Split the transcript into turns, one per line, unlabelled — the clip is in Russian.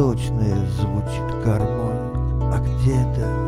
восточная звучит гармония, а где-то